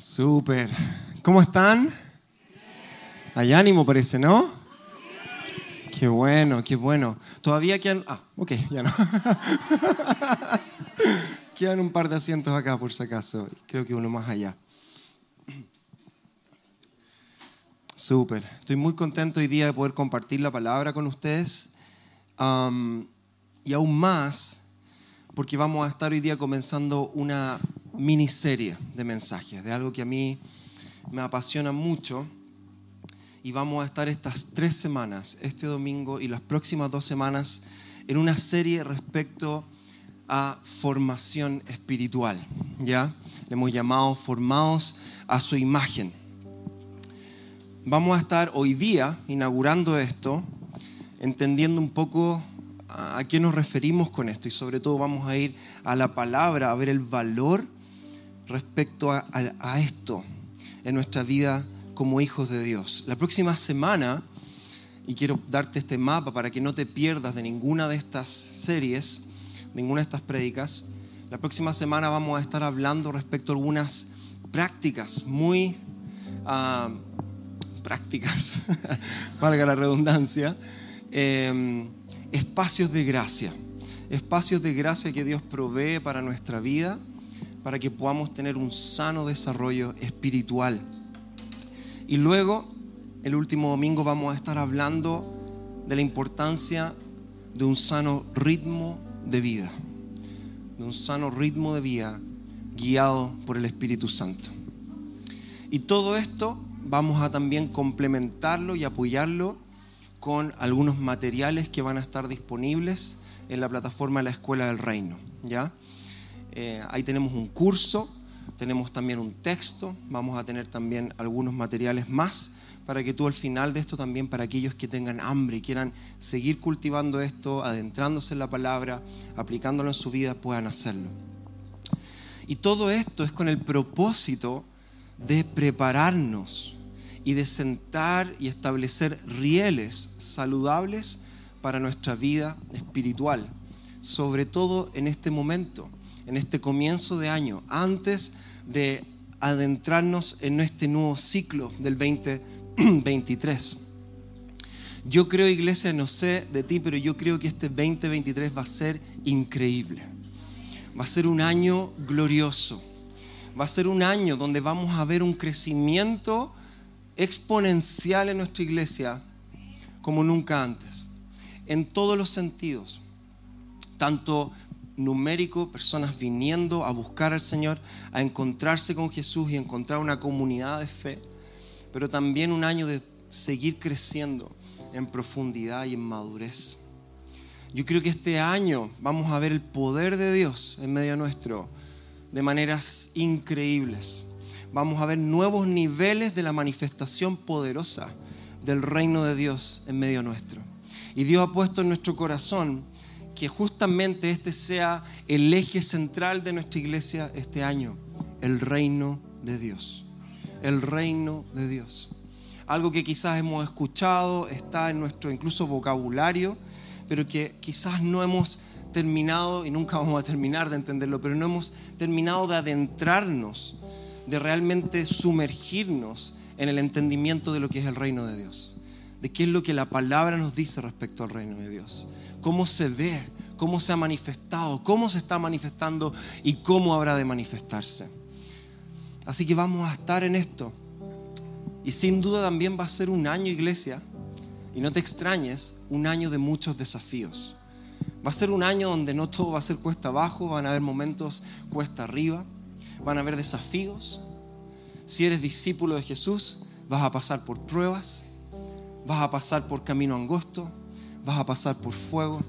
Súper. ¿Cómo están? Hay ánimo parece, ¿no? Qué bueno, qué bueno. Todavía quedan... Ah, ok, ya no. quedan un par de asientos acá por si acaso. Creo que uno más allá. Súper. Estoy muy contento hoy día de poder compartir la palabra con ustedes. y aún más porque vamos a estar hoy día comenzando una miniserie de mensajes, de algo que a mí me apasiona mucho. Y vamos a estar estas tres semanas, este domingo y las próximas dos semanas, en una serie respecto a formación espiritual. ¿Ya? Le hemos llamado Formados a su imagen. Vamos a estar hoy día inaugurando esto, entendiendo un poco a qué nos referimos con esto y sobre todo vamos a ir a la palabra, a ver el valor respecto a, esto en nuestra vida como hijos de Dios. La próxima semana, y quiero darte este mapa para que no te pierdas de ninguna de estas series, ninguna de estas prédicas, la próxima semana vamos a estar hablando respecto a algunas prácticas muy ah, prácticas, valga la redundancia, em, espacios de gracia, espacios de gracia que Dios provee para nuestra vida para que podamos tener un sano desarrollo espiritual. Y luego, el último domingo, vamos a estar hablando de la importancia de un sano ritmo de vida, de un sano ritmo de vida guiado por el Espíritu Santo. Y todo esto vamos a también complementarlo y apoyarlo con algunos materiales que van a estar disponibles en la plataforma de la Escuela del Reino, ¿ya? Eh, ahí tenemos un curso, tenemos también un texto, vamos a tener también algunos materiales más para que tú al final de esto también, para aquellos que tengan hambre y quieran seguir cultivando esto, adentrándose en la palabra, aplicándolo en su vida, puedan hacerlo. Y todo esto es con el propósito de prepararnos y de sentar y establecer rieles saludables para nuestra vida espiritual, sobre todo en este momento en este comienzo de año, antes de adentrarnos en este nuevo ciclo del 2023. Yo creo, iglesia, no sé de ti, pero yo creo que este 2023 va a ser increíble. Va a ser un año glorioso. Va a ser un año donde vamos a ver un crecimiento exponencial en nuestra iglesia como nunca antes. En todos los sentidos. Tanto numérico, personas viniendo a buscar al Señor, a encontrarse con Jesús y encontrar una comunidad de fe, pero también un año de seguir creciendo en profundidad y en madurez. Yo creo que este año vamos a ver el poder de Dios en medio nuestro de maneras increíbles. Vamos a ver nuevos niveles de la manifestación poderosa del reino de Dios en medio nuestro. Y Dios ha puesto en nuestro corazón que justamente este sea el eje central de nuestra iglesia este año, el reino de Dios. El reino de Dios. Algo que quizás hemos escuchado, está en nuestro incluso vocabulario, pero que quizás no hemos terminado, y nunca vamos a terminar de entenderlo, pero no hemos terminado de adentrarnos, de realmente sumergirnos en el entendimiento de lo que es el reino de Dios, de qué es lo que la palabra nos dice respecto al reino de Dios cómo se ve, cómo se ha manifestado, cómo se está manifestando y cómo habrá de manifestarse. Así que vamos a estar en esto. Y sin duda también va a ser un año, iglesia, y no te extrañes, un año de muchos desafíos. Va a ser un año donde no todo va a ser cuesta abajo, van a haber momentos cuesta arriba, van a haber desafíos. Si eres discípulo de Jesús, vas a pasar por pruebas, vas a pasar por camino angosto, vas a pasar por fuego,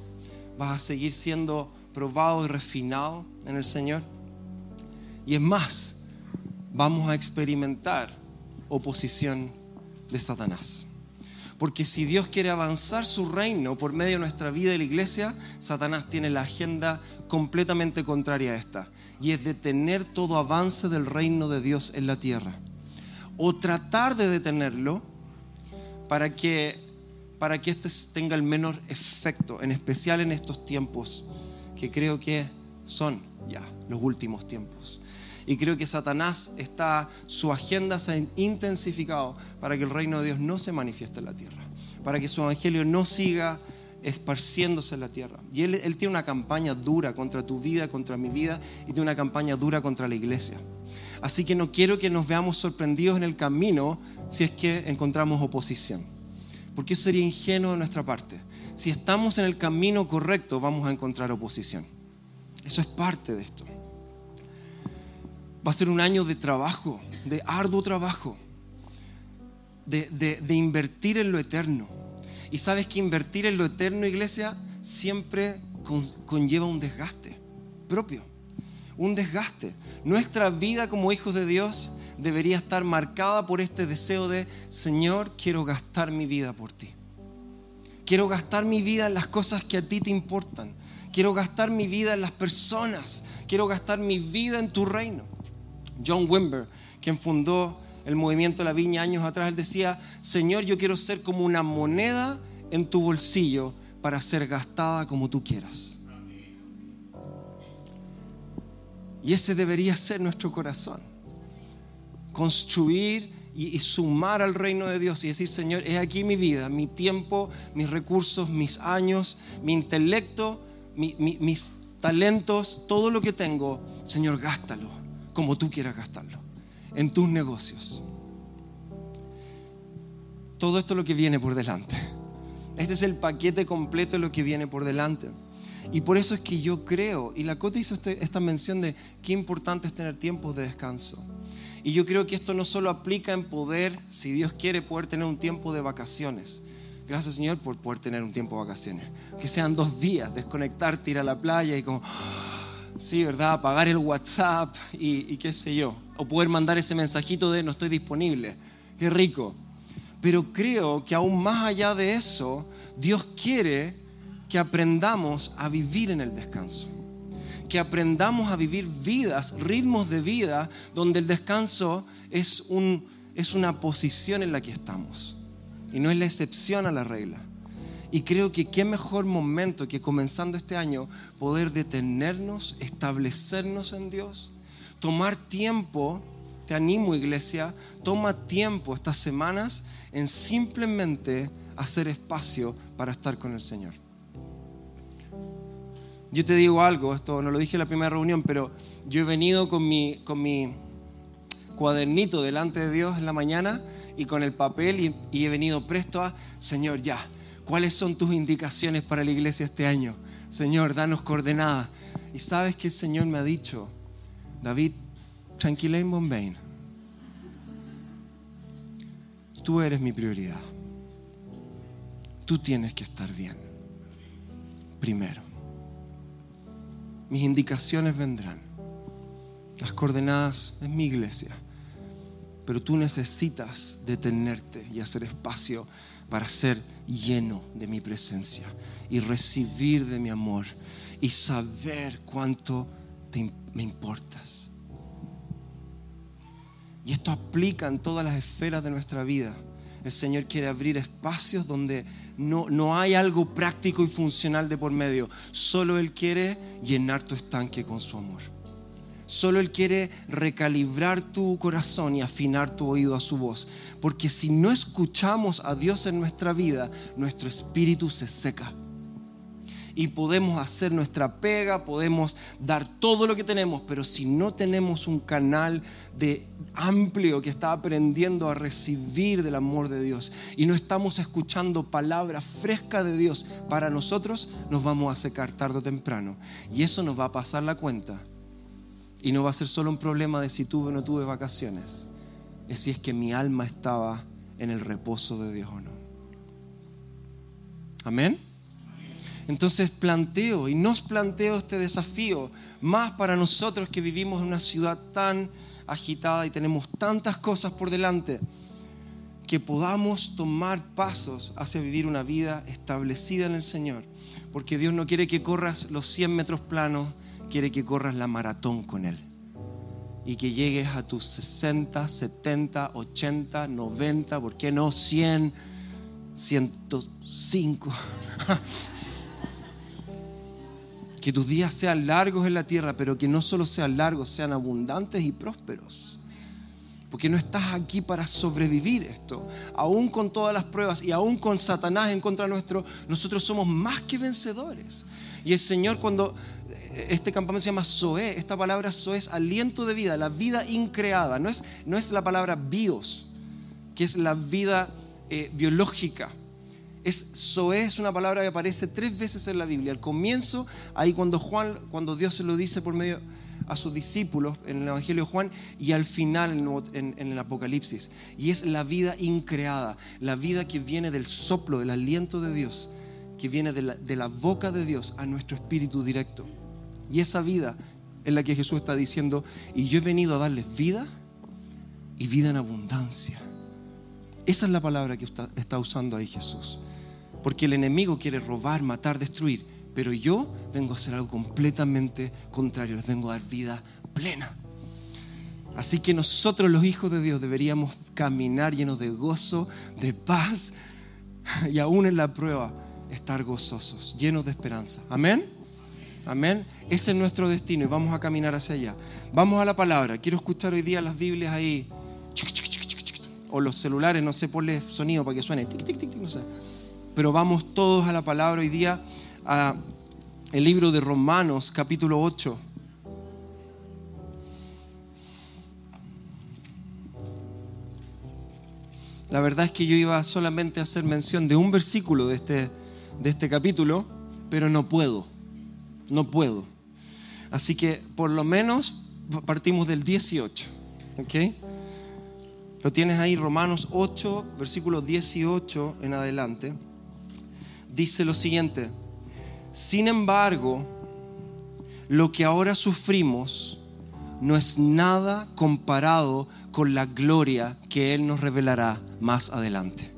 vas a seguir siendo probado y refinado en el Señor. Y es más, vamos a experimentar oposición de Satanás. Porque si Dios quiere avanzar su reino por medio de nuestra vida y la iglesia, Satanás tiene la agenda completamente contraria a esta. Y es detener todo avance del reino de Dios en la tierra. O tratar de detenerlo para que para que este tenga el menor efecto, en especial en estos tiempos que creo que son ya los últimos tiempos. Y creo que Satanás está, su agenda se ha intensificado para que el reino de Dios no se manifieste en la tierra, para que su evangelio no siga esparciéndose en la tierra. Y él, tiene una campaña dura contra tu vida, contra mi vida, y tiene una campaña dura contra la iglesia. Así que no quiero que nos veamos sorprendidos en el camino si es que encontramos oposición. Porque eso sería ingenuo de nuestra parte. Si estamos en el camino correcto, vamos a encontrar oposición. Eso es parte de esto. Va a ser un año de trabajo, de arduo trabajo, de, de, de invertir en lo eterno y sabes que invertir en lo eterno, iglesia, siempre conlleva un desgaste propio, un desgaste. Nuestra vida como hijos de Dios debería estar marcada por este deseo de, Señor, quiero gastar mi vida por ti. Quiero gastar mi vida en las cosas que a ti te importan. Quiero gastar mi vida en las personas. Quiero gastar mi vida en tu reino. John Wimber, quien fundó el movimiento de la viña años atrás, él decía, Señor, yo quiero ser como una moneda en tu bolsillo para ser gastada como tú quieras. Y ese debería ser nuestro corazón. Construir y, sumar al reino de Dios y decir, Señor, es aquí mi vida, mi tiempo, mis recursos, mis años, mi intelecto, mi, mi, mis talentos, todo lo que tengo, Señor, gástalo como tú quieras gastarlo en tus negocios. Todo esto es lo que viene por delante. Este es el paquete completo de lo que viene por delante. Y por eso es que yo creo, y la Cota hizo este, esta mención de qué importante es tener tiempos de descanso. Y yo creo que esto no solo aplica en poder, si Dios quiere, poder tener un tiempo de vacaciones. Gracias Señor por poder tener un tiempo de vacaciones. Que sean dos días, desconectarte, ir a la playa y como, sí, ¿verdad? Apagar el WhatsApp y, qué sé yo. O poder mandar ese mensajito de no estoy disponible. Qué rico. Pero creo que aún más allá de eso, Dios quiere que aprendamos a vivir en el descanso. Que aprendamos a vivir vidas, ritmos de vida, donde el descanso es, un, es una posición en la que estamos. Y no es la excepción a la regla. Y creo que qué mejor momento que comenzando este año poder detenernos, establecernos en Dios, tomar tiempo, te animo iglesia, toma tiempo estas semanas en simplemente hacer espacio para estar con el Señor. Yo te digo algo, esto no lo dije en la primera reunión, pero yo he venido con mi, con mi cuadernito delante de Dios en la mañana y con el papel y, he venido presto a, Señor, ya, ¿cuáles son tus indicaciones para la iglesia este año? Señor, danos coordenadas. Y sabes que el Señor me ha dicho, David, tranquila en Bombay. Tú eres mi prioridad. Tú tienes que estar bien. Primero. Mis indicaciones vendrán. Las coordenadas es mi iglesia. Pero tú necesitas detenerte y hacer espacio para ser lleno de mi presencia y recibir de mi amor y saber cuánto te, me importas. Y esto aplica en todas las esferas de nuestra vida. El Señor quiere abrir espacios donde no, no hay algo práctico y funcional de por medio. Solo Él quiere llenar tu estanque con su amor. Solo Él quiere recalibrar tu corazón y afinar tu oído a su voz. Porque si no escuchamos a Dios en nuestra vida, nuestro espíritu se seca y podemos hacer nuestra pega, podemos dar todo lo que tenemos, pero si no tenemos un canal de amplio que está aprendiendo a recibir del amor de Dios y no estamos escuchando palabra fresca de Dios para nosotros, nos vamos a secar tarde o temprano. Y eso nos va a pasar la cuenta. Y no va a ser solo un problema de si tuve o no tuve vacaciones, es si es que mi alma estaba en el reposo de Dios o no. Amén. Entonces planteo y nos planteo este desafío, más para nosotros que vivimos en una ciudad tan agitada y tenemos tantas cosas por delante, que podamos tomar pasos hacia vivir una vida establecida en el Señor. Porque Dios no quiere que corras los 100 metros planos, quiere que corras la maratón con Él. Y que llegues a tus 60, 70, 80, 90, ¿por qué no 100, 105? Que tus días sean largos en la tierra, pero que no solo sean largos, sean abundantes y prósperos. Porque no estás aquí para sobrevivir esto. Aún con todas las pruebas y aún con Satanás en contra nuestro, nosotros somos más que vencedores. Y el Señor cuando este campamento se llama Zoe, esta palabra Zoe es aliento de vida, la vida increada. No es, no es la palabra bios, que es la vida eh, biológica. Es es una palabra que aparece tres veces en la Biblia. Al comienzo, ahí cuando Juan, cuando Dios se lo dice por medio a sus discípulos en el Evangelio de Juan y al final en, el Apocalipsis. Y es la vida increada, la vida que viene del soplo, del aliento de Dios, que viene de la, de la boca de Dios a nuestro espíritu directo. Y esa vida es la que Jesús está diciendo, y yo he venido a darles vida y vida en abundancia. Esa es la palabra que está usando ahí Jesús. Porque el enemigo quiere robar, matar, destruir. Pero yo vengo a hacer algo completamente contrario. Les vengo a dar vida plena. Así que nosotros los hijos de Dios deberíamos caminar llenos de gozo, de paz y aún en la prueba estar gozosos, llenos de esperanza. Amén. Amén. Ese es nuestro destino y vamos a caminar hacia allá. Vamos a la palabra. Quiero escuchar hoy día las Biblias ahí. O los celulares, no sé, ponle sonido para que suene. No sé. Pero vamos todos a la palabra hoy día a el libro de Romanos capítulo 8. La verdad es que yo iba solamente a hacer mención de un versículo de este, de este capítulo, pero no puedo, no puedo. Así que por lo menos partimos del 18, ¿ok? Lo tienes ahí, Romanos 8, versículo 18 en adelante. Dice lo siguiente, sin embargo, lo que ahora sufrimos no es nada comparado con la gloria que Él nos revelará más adelante.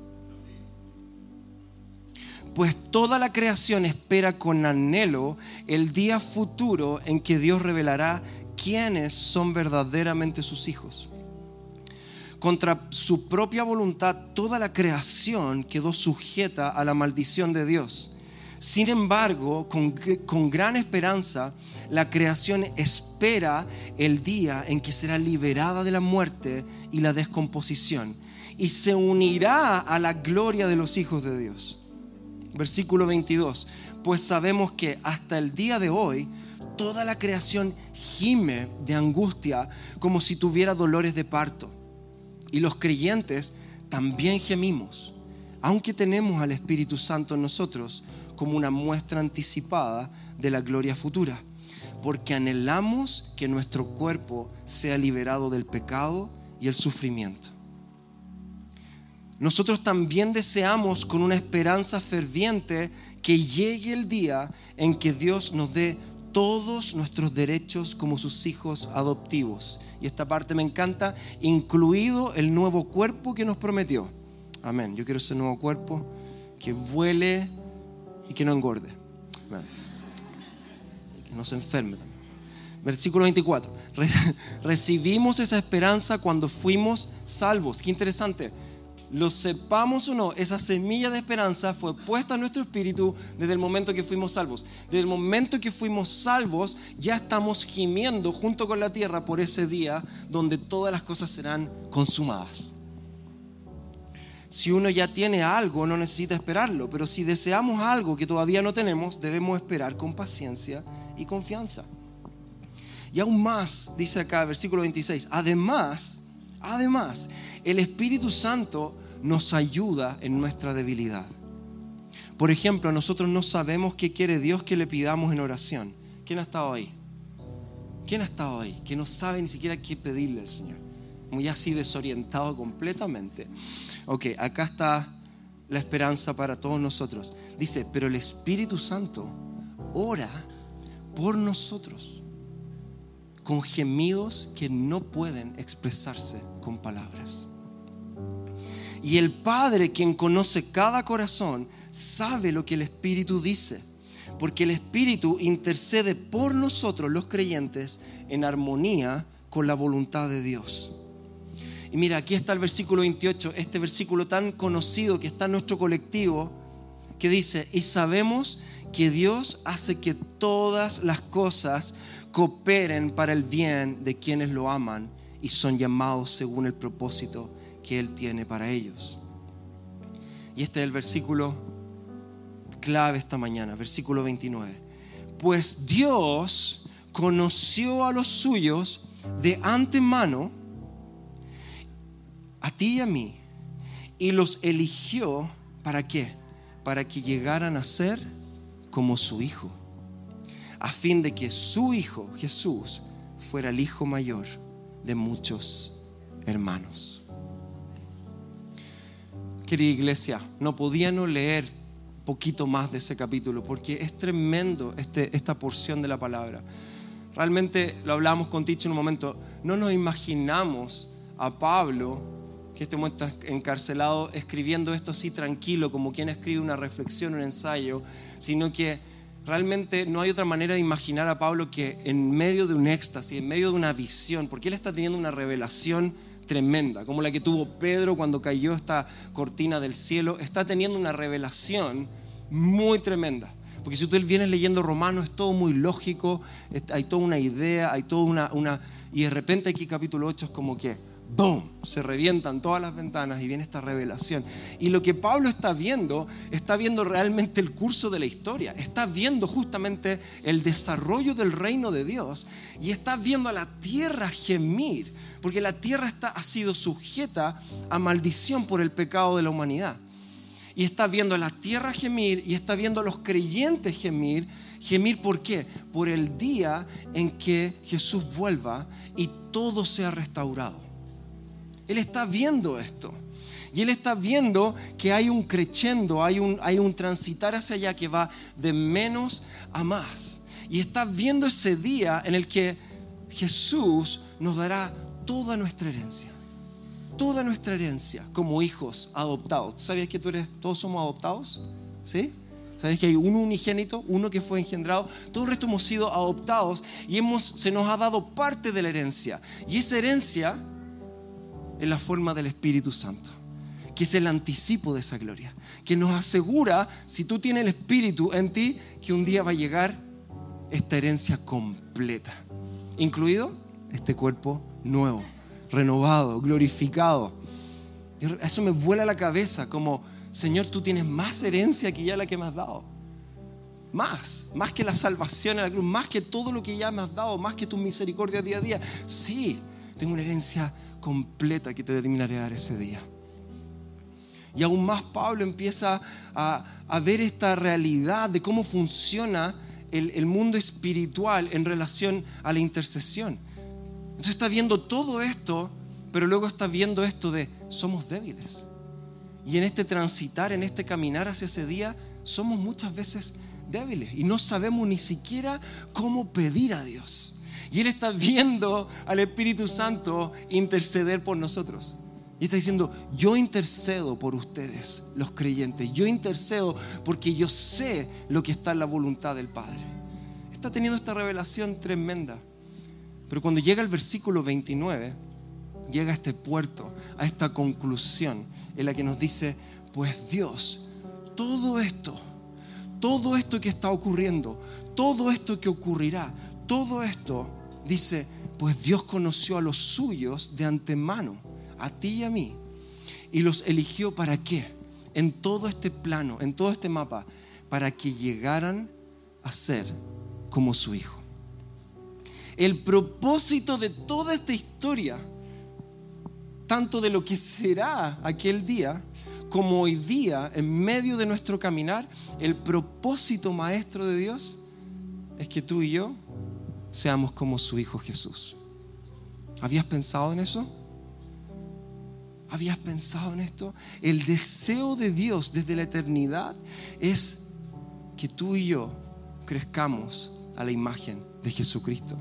Pues toda la creación espera con anhelo el día futuro en que Dios revelará quiénes son verdaderamente sus hijos. Contra su propia voluntad, toda la creación quedó sujeta a la maldición de Dios sin embargo, con, gran esperanza, la creación espera el día en que será liberada de la muerte y la descomposición y se unirá a la gloria de los hijos de Dios. Versículo 22. Pues sabemos que hasta el día de hoy toda la creación gime de angustia como si tuviera dolores de parto. Y los creyentes también gemimos, aunque tenemos al Espíritu Santo en nosotros como una muestra anticipada de la gloria futura, porque anhelamos que nuestro cuerpo sea liberado del pecado y el sufrimiento. Nosotros también deseamos con una esperanza ferviente que llegue el día en que Dios nos dé todos nuestros derechos como sus hijos adoptivos. Y esta parte me encanta, incluido el nuevo cuerpo que nos prometió. Amén. Yo quiero ese nuevo cuerpo que vuele y que no engorde. que no se enferme también. Versículo 24. recibimos esa esperanza cuando fuimos salvos. Qué interesante. Lo sepamos o no, esa semilla de esperanza fue puesta en nuestro espíritu desde el momento que fuimos salvos. Desde el momento que fuimos salvos, ya estamos gimiendo junto con la tierra por ese día donde todas las cosas serán consumadas si uno ya tiene algo, no necesita esperarlo, pero si deseamos algo que todavía no tenemos, debemos esperar con paciencia y confianza. Y aún más, dice acá, versículo 26, además, además, el Espíritu Santo nos ayuda en nuestra debilidad. Por ejemplo, nosotros no sabemos qué quiere Dios que le pidamos en oración. ¿Quién ha estado ahí? ¿Quién ha estado ahí? Que no sabe ni siquiera qué pedirle al Señor. Muy así desorientado completamente. Ok, acá está la esperanza para todos nosotros. Dice, pero el Espíritu Santo ora por nosotros con gemidos que no pueden expresarse con palabras. Y el Padre, quien conoce cada corazón, sabe lo que el Espíritu dice, porque el Espíritu intercede por nosotros los creyentes en armonía con la voluntad de Dios. Y mira, aquí está el versículo 28, este versículo tan conocido que está en nuestro colectivo, que dice, y sabemos que Dios hace que todas las cosas cooperen para el bien de quienes lo aman y son llamados según el propósito que Él tiene para ellos. Y este es el versículo clave esta mañana, versículo 29. Pues Dios conoció a los suyos de antemano, a ti y a mí, y los eligió para qué? Para que llegaran a ser como su Hijo, a fin de que su Hijo, Jesús, fuera el Hijo mayor de muchos hermanos. Querida iglesia, no podía no leer poquito más de ese capítulo porque es tremendo este, esta porción de la palabra. Realmente lo hablamos con Ticho en un momento, no nos imaginamos a Pablo, que este momento está encarcelado, escribiendo esto así tranquilo, como quien escribe una reflexión, un ensayo, sino que realmente no hay otra manera de imaginar a Pablo que en medio de un éxtasis, en medio de una visión, porque él está teniendo una revelación tremenda, como la que tuvo Pedro cuando cayó esta cortina del cielo, está teniendo una revelación muy tremenda. Porque si tú vienes leyendo Romanos, es todo muy lógico, hay toda una idea, hay toda una, una... Y de repente aquí capítulo 8 es como que, ¡boom!, se revientan todas las ventanas y viene esta revelación. Y lo que Pablo está viendo, está viendo realmente el curso de la historia, está viendo justamente el desarrollo del reino de Dios y está viendo a la tierra gemir, porque la tierra ha sido sujeta a maldición por el pecado de la humanidad y está viendo a la tierra gemir y está viendo a los creyentes gemir. Gemir por qué? Por el día en que Jesús vuelva y todo sea restaurado. Él está viendo esto. Y él está viendo que hay un creciendo, hay un, hay un transitar hacia allá que va de menos a más. Y está viendo ese día en el que Jesús nos dará toda nuestra herencia toda nuestra herencia como hijos adoptados. ¿Tú sabías que tú eres, todos somos adoptados? ¿Sí? ¿Sabes que hay un unigénito, uno que fue engendrado? Todo el resto hemos sido adoptados y hemos, se nos ha dado parte de la herencia. Y esa herencia es la forma del Espíritu Santo, que es el anticipo de esa gloria, que nos asegura, si tú tienes el Espíritu en ti, que un día va a llegar esta herencia completa, incluido este cuerpo nuevo renovado, glorificado. Eso me vuela la cabeza como, Señor, tú tienes más herencia que ya la que me has dado. Más, más que la salvación en la cruz, más que todo lo que ya me has dado, más que tu misericordia día a día. Sí, tengo una herencia completa que te terminaré dar ese día. Y aún más Pablo empieza a, ver esta realidad de cómo funciona el, el mundo espiritual en relación a la intercesión. Entonces está viendo todo esto, pero luego está viendo esto de somos débiles. Y en este transitar, en este caminar hacia ese día, somos muchas veces débiles y no sabemos ni siquiera cómo pedir a Dios. Y Él está viendo al Espíritu Santo interceder por nosotros. Y está diciendo, yo intercedo por ustedes, los creyentes. Yo intercedo porque yo sé lo que está en la voluntad del Padre. Está teniendo esta revelación tremenda. Pero cuando llega el versículo 29, llega a este puerto, a esta conclusión en la que nos dice, pues Dios, todo esto, todo esto que está ocurriendo, todo esto que ocurrirá, todo esto, dice, pues Dios conoció a los suyos de antemano, a ti y a mí, y los eligió para qué? En todo este plano, en todo este mapa, para que llegaran a ser como su Hijo el propósito de toda esta historia, tanto de lo que será aquel día, como hoy día, en medio de nuestro caminar, el propósito maestro de Dios es que tú y yo seamos como su Hijo Jesús. ¿Habías pensado en eso? ¿Habías pensado en esto? El deseo de Dios desde la eternidad es que tú y yo crezcamos a la imagen de Jesucristo.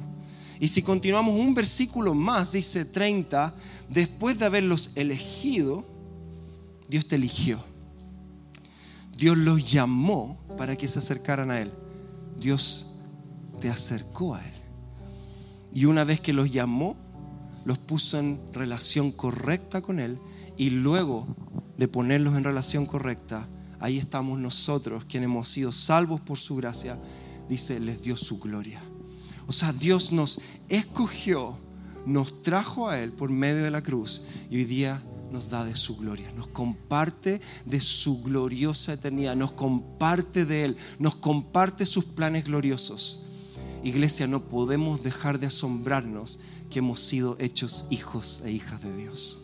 Y si continuamos un versículo más, dice 30, después de haberlos elegido, Dios te eligió. Dios los llamó para que se acercaran a Él. Dios te acercó a Él. Y una vez que los llamó, los puso en relación correcta con Él. Y luego de ponerlos en relación correcta, ahí estamos nosotros, quienes hemos sido salvos por su gracia, dice, les dio su gloria. O sea, Dios nos escogió, nos trajo a Él por medio de la cruz y hoy día nos da de su gloria, nos comparte de su gloriosa eternidad, nos comparte de Él, nos comparte sus planes gloriosos. Iglesia, no podemos dejar de asombrarnos que hemos sido hechos hijos e hijas de Dios.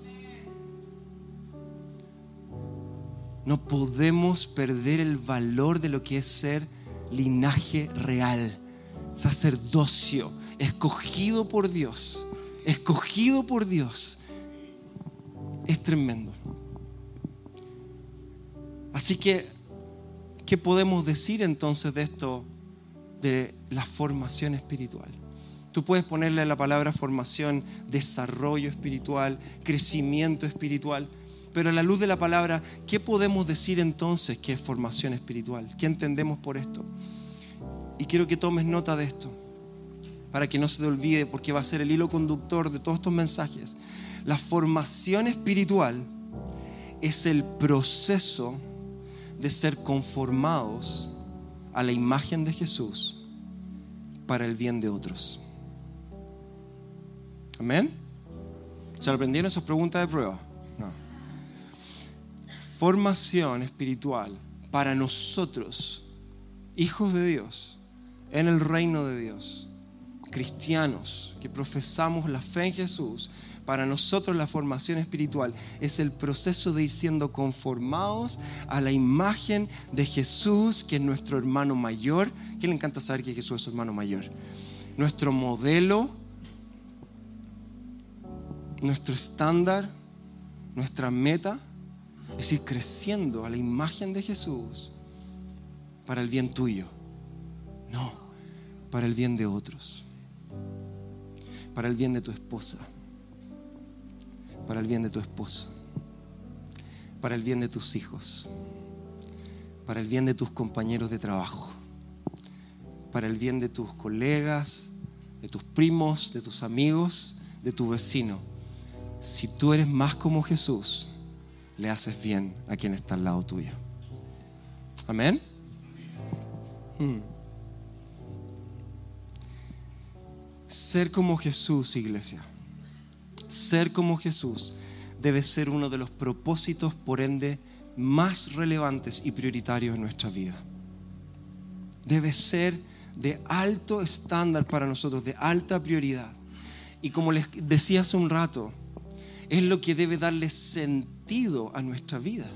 No podemos perder el valor de lo que es ser linaje real, sacerdocio, escogido por Dios, escogido por Dios. Es tremendo. Así que, ¿qué podemos decir entonces de esto, de la formación espiritual? Tú puedes ponerle la palabra formación, desarrollo espiritual, crecimiento espiritual. Pero a la luz de la palabra, ¿qué podemos decir entonces que es formación espiritual? ¿Qué entendemos por esto? Y quiero que tomes nota de esto, para que no se te olvide, porque va a ser el hilo conductor de todos estos mensajes. La formación espiritual es el proceso de ser conformados a la imagen de Jesús para el bien de otros. Amén. ¿Se aprendieron esas preguntas de prueba? formación espiritual para nosotros, hijos de Dios, en el reino de Dios, cristianos que profesamos la fe en Jesús, para nosotros la formación espiritual es el proceso de ir siendo conformados a la imagen de Jesús, que es nuestro hermano mayor. ¿Quién le encanta saber que Jesús es su hermano mayor? Nuestro modelo, nuestro estándar, nuestra meta es ir creciendo a la imagen de Jesús para el bien tuyo. No, para el bien de otros. Para el bien de tu esposa. Para el bien de tu esposo. Para el bien de tus hijos. Para el bien de tus compañeros de trabajo. Para el bien de tus colegas, de tus primos, de tus amigos, de tu vecino. Si tú eres más como Jesús, le haces bien a quien está al lado tuyo. Amén. Hmm. Ser como Jesús, iglesia. Ser como Jesús debe ser uno de los propósitos, por ende, más relevantes y prioritarios en nuestra vida. Debe ser de alto estándar para nosotros, de alta prioridad. Y como les decía hace un rato, es lo que debe darle sentido a nuestra vida.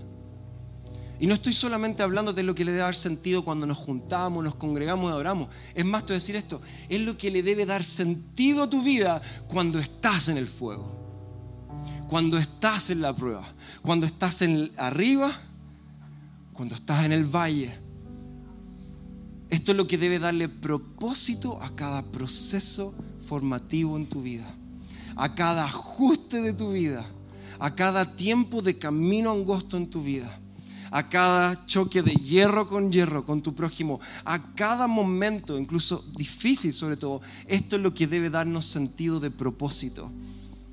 Y no estoy solamente hablando de lo que le debe dar sentido cuando nos juntamos, nos congregamos y adoramos. Es más, te decir esto, es lo que le debe dar sentido a tu vida cuando estás en el fuego, cuando estás en la prueba, cuando estás en arriba, cuando estás en el valle. Esto es lo que debe darle propósito a cada proceso formativo en tu vida a cada ajuste de tu vida, a cada tiempo de camino angosto en tu vida, a cada choque de hierro con hierro con tu prójimo, a cada momento, incluso difícil sobre todo. Esto es lo que debe darnos sentido de propósito.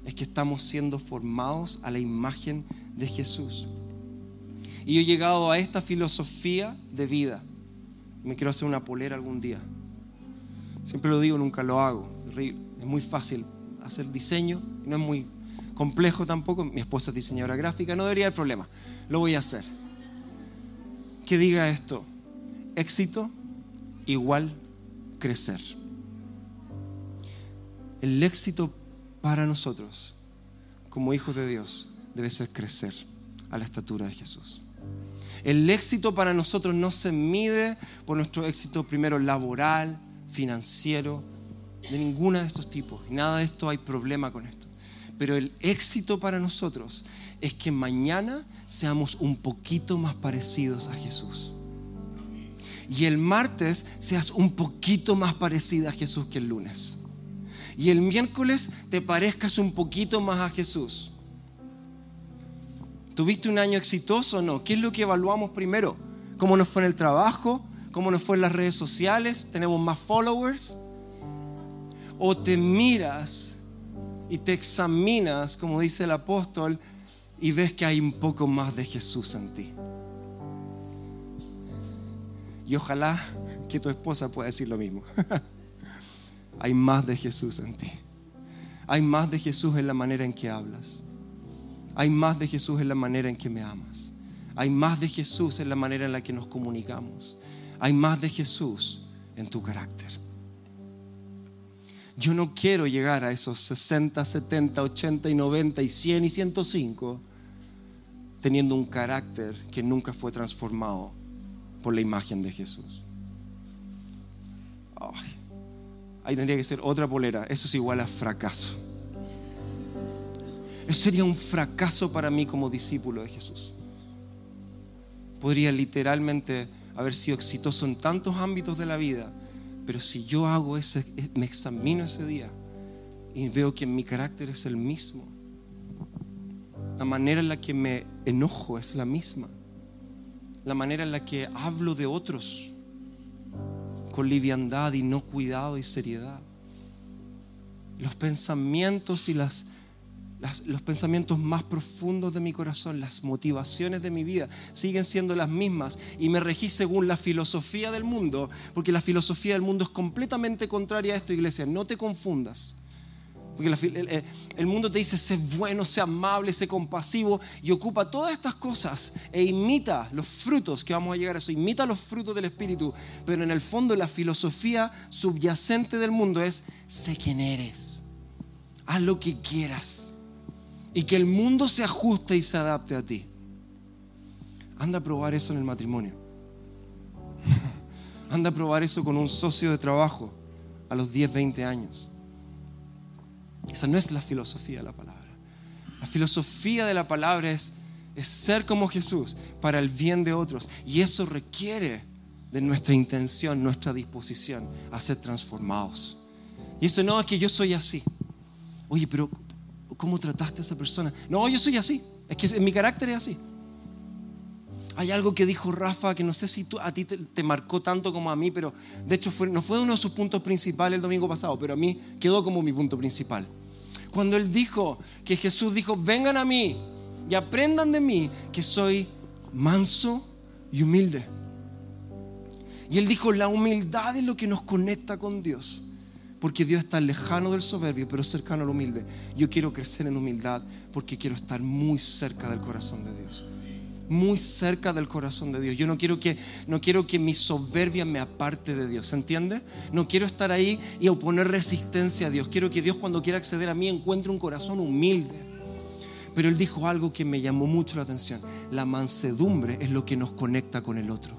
Es que estamos siendo formados a la imagen de Jesús. Y yo he llegado a esta filosofía de vida. Me quiero hacer una polera algún día. Siempre lo digo, nunca lo hago. Es muy fácil hacer diseño, no es muy complejo tampoco, mi esposa es diseñadora gráfica, no debería haber problema, lo voy a hacer. Que diga esto, éxito igual crecer. El éxito para nosotros, como hijos de Dios, debe ser crecer a la estatura de Jesús. El éxito para nosotros no se mide por nuestro éxito primero laboral, financiero, de ninguna de estos tipos. Nada de esto hay problema con esto. Pero el éxito para nosotros es que mañana seamos un poquito más parecidos a Jesús. Y el martes seas un poquito más parecida a Jesús que el lunes. Y el miércoles te parezcas un poquito más a Jesús. ¿Tuviste un año exitoso o no? ¿Qué es lo que evaluamos primero? ¿Cómo nos fue en el trabajo? ¿Cómo nos fue en las redes sociales? ¿Tenemos más followers? o te miras y te examinas, como dice el apóstol, y ves que hay un poco más de Jesús en ti. Y ojalá que tu esposa pueda decir lo mismo. Hay más de Jesús en ti. Hay más de Jesús en la manera en que hablas. Hay más de Jesús en la manera en que me amas. Hay más de Jesús en la manera en la que nos comunicamos. Hay más de Jesús en tu carácter. Yo no quiero llegar a esos 60, 70, 80 y 90 y 100 y 105 teniendo un carácter que nunca fue transformado por la imagen de Jesús. ahí tendría que ser otra polera. Eso es igual a fracaso. Eso sería un fracaso para mí como discípulo de Jesús. Podría literalmente haber sido exitoso en tantos ámbitos de la vida, pero si yo hago ese, me examino ese día y veo que mi carácter es el mismo, la manera en la que me enojo es la misma, la manera en la que hablo de otros con liviandad y no cuidado y seriedad, los pensamientos y los pensamientos más profundos de mi corazón, las motivaciones de mi vida siguen siendo las mismas y me regí según la filosofía del mundo, porque la filosofía del mundo es completamente contraria a esto, iglesia, no te confundas. Porque el, el, mundo te dice, sé bueno, sé amable, sé compasivo y ocupa todas estas cosas e imita los frutos, que vamos a llegar a eso, imita los frutos del Espíritu. Pero en el fondo la filosofía subyacente del mundo es, sé quién eres, haz lo que quieras y que el mundo se ajuste y se adapte a ti. Anda a probar eso en el matrimonio. Anda a probar eso con un socio de trabajo a los 10, 20 años. Esa no es la filosofía de la palabra. La filosofía de la palabra es, es ser como Jesús para el bien de otros. Y eso requiere de nuestra intención, nuestra disposición a ser transformados. Y eso no es que yo soy así. Oye, pero cómo trataste a esa persona. No, yo soy así. Es que mi carácter es así. Hay algo que dijo Rafa que no sé si tú, a ti te, marcó tanto como a mí, pero de hecho fue, no fue uno de sus puntos principales el domingo pasado, pero a mí quedó como mi punto principal. Cuando él dijo que Jesús dijo, vengan a mí y aprendan de mí que soy manso y humilde. Y él dijo, la humildad es lo que nos conecta con Dios. Porque Dios está lejano del soberbio, pero cercano al humilde. Yo quiero crecer en humildad porque quiero estar muy cerca del corazón de Dios. Muy cerca del corazón de Dios. Yo no quiero que, no quiero que mi soberbia me aparte de Dios. ¿Se entiende? No quiero estar ahí y oponer resistencia a Dios. Quiero que Dios cuando quiera acceder a mí encuentre un corazón humilde. Pero Él dijo algo que me llamó mucho la atención. La mansedumbre es lo que nos conecta con el otro.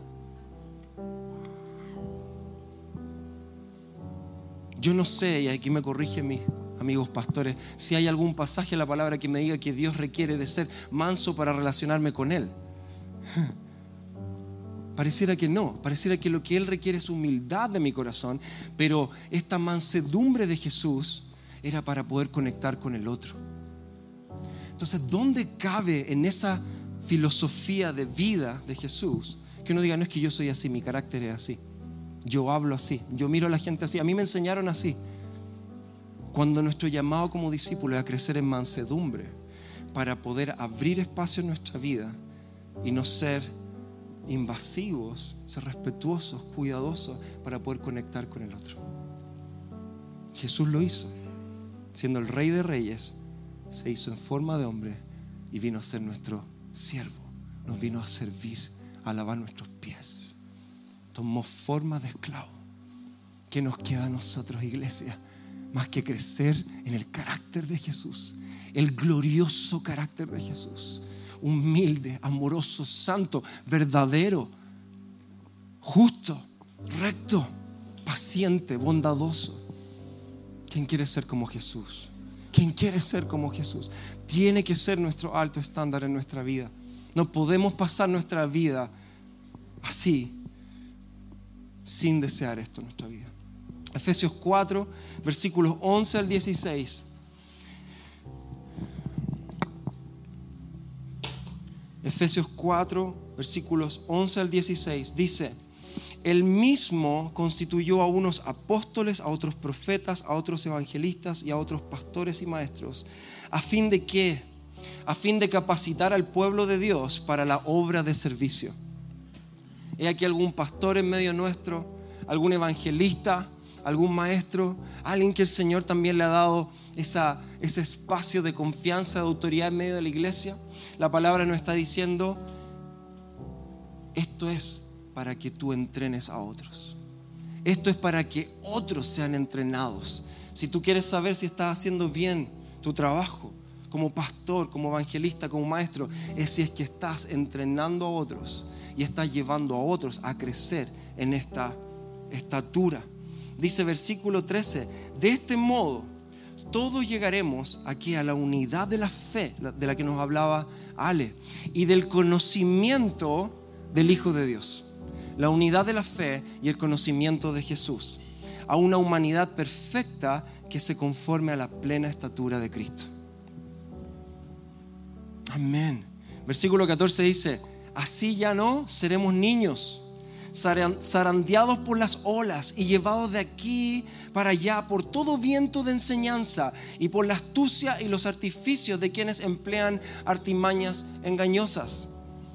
Yo no sé, y aquí me corrigen mis amigos pastores, si hay algún pasaje en la palabra que me diga que Dios requiere de ser manso para relacionarme con Él. Pareciera que no, pareciera que lo que Él requiere es humildad de mi corazón, pero esta mansedumbre de Jesús era para poder conectar con el otro. Entonces, ¿dónde cabe en esa filosofía de vida de Jesús que uno diga, no es que yo soy así, mi carácter es así? Yo hablo así, yo miro a la gente así. A mí me enseñaron así. Cuando nuestro llamado como discípulo es a crecer en mansedumbre para poder abrir espacio en nuestra vida y no ser invasivos, ser respetuosos, cuidadosos para poder conectar con el otro. Jesús lo hizo. Siendo el rey de reyes, se hizo en forma de hombre y vino a ser nuestro siervo. Nos vino a servir, a lavar nuestros pies tomó forma de esclavo. ¿Qué nos queda a nosotros, iglesia? Más que crecer en el carácter de Jesús, el glorioso carácter de Jesús. Humilde, amoroso, santo, verdadero, justo, recto, paciente, bondadoso. ¿Quién quiere ser como Jesús? ¿Quién quiere ser como Jesús? Tiene que ser nuestro alto estándar en nuestra vida. No podemos pasar nuestra vida así, sin desear esto en nuestra vida. Efesios 4, versículos 11 al 16. Efesios 4, versículos 11 al 16. Dice, el mismo constituyó a unos apóstoles, a otros profetas, a otros evangelistas y a otros pastores y maestros, a fin de que, a fin de capacitar al pueblo de Dios para la obra de servicio ¿Hay aquí algún pastor en medio nuestro? ¿Algún evangelista? ¿Algún maestro? ¿Alguien que el Señor también le ha dado esa, ese espacio de confianza, de autoridad en medio de la iglesia? La palabra nos está diciendo, esto es para que tú entrenes a otros. Esto es para que otros sean entrenados. Si tú quieres saber si estás haciendo bien tu trabajo como pastor, como evangelista, como maestro, es si es que estás entrenando a otros y estás llevando a otros a crecer en esta estatura. Dice versículo 13, de este modo todos llegaremos aquí a la unidad de la fe de la que nos hablaba Ale y del conocimiento del Hijo de Dios. La unidad de la fe y el conocimiento de Jesús. A una humanidad perfecta que se conforme a la plena estatura de Cristo. Amén. Versículo 14 dice, así ya no seremos niños, zarandeados por las olas y llevados de aquí para allá por todo viento de enseñanza y por la astucia y los artificios de quienes emplean artimañas engañosas.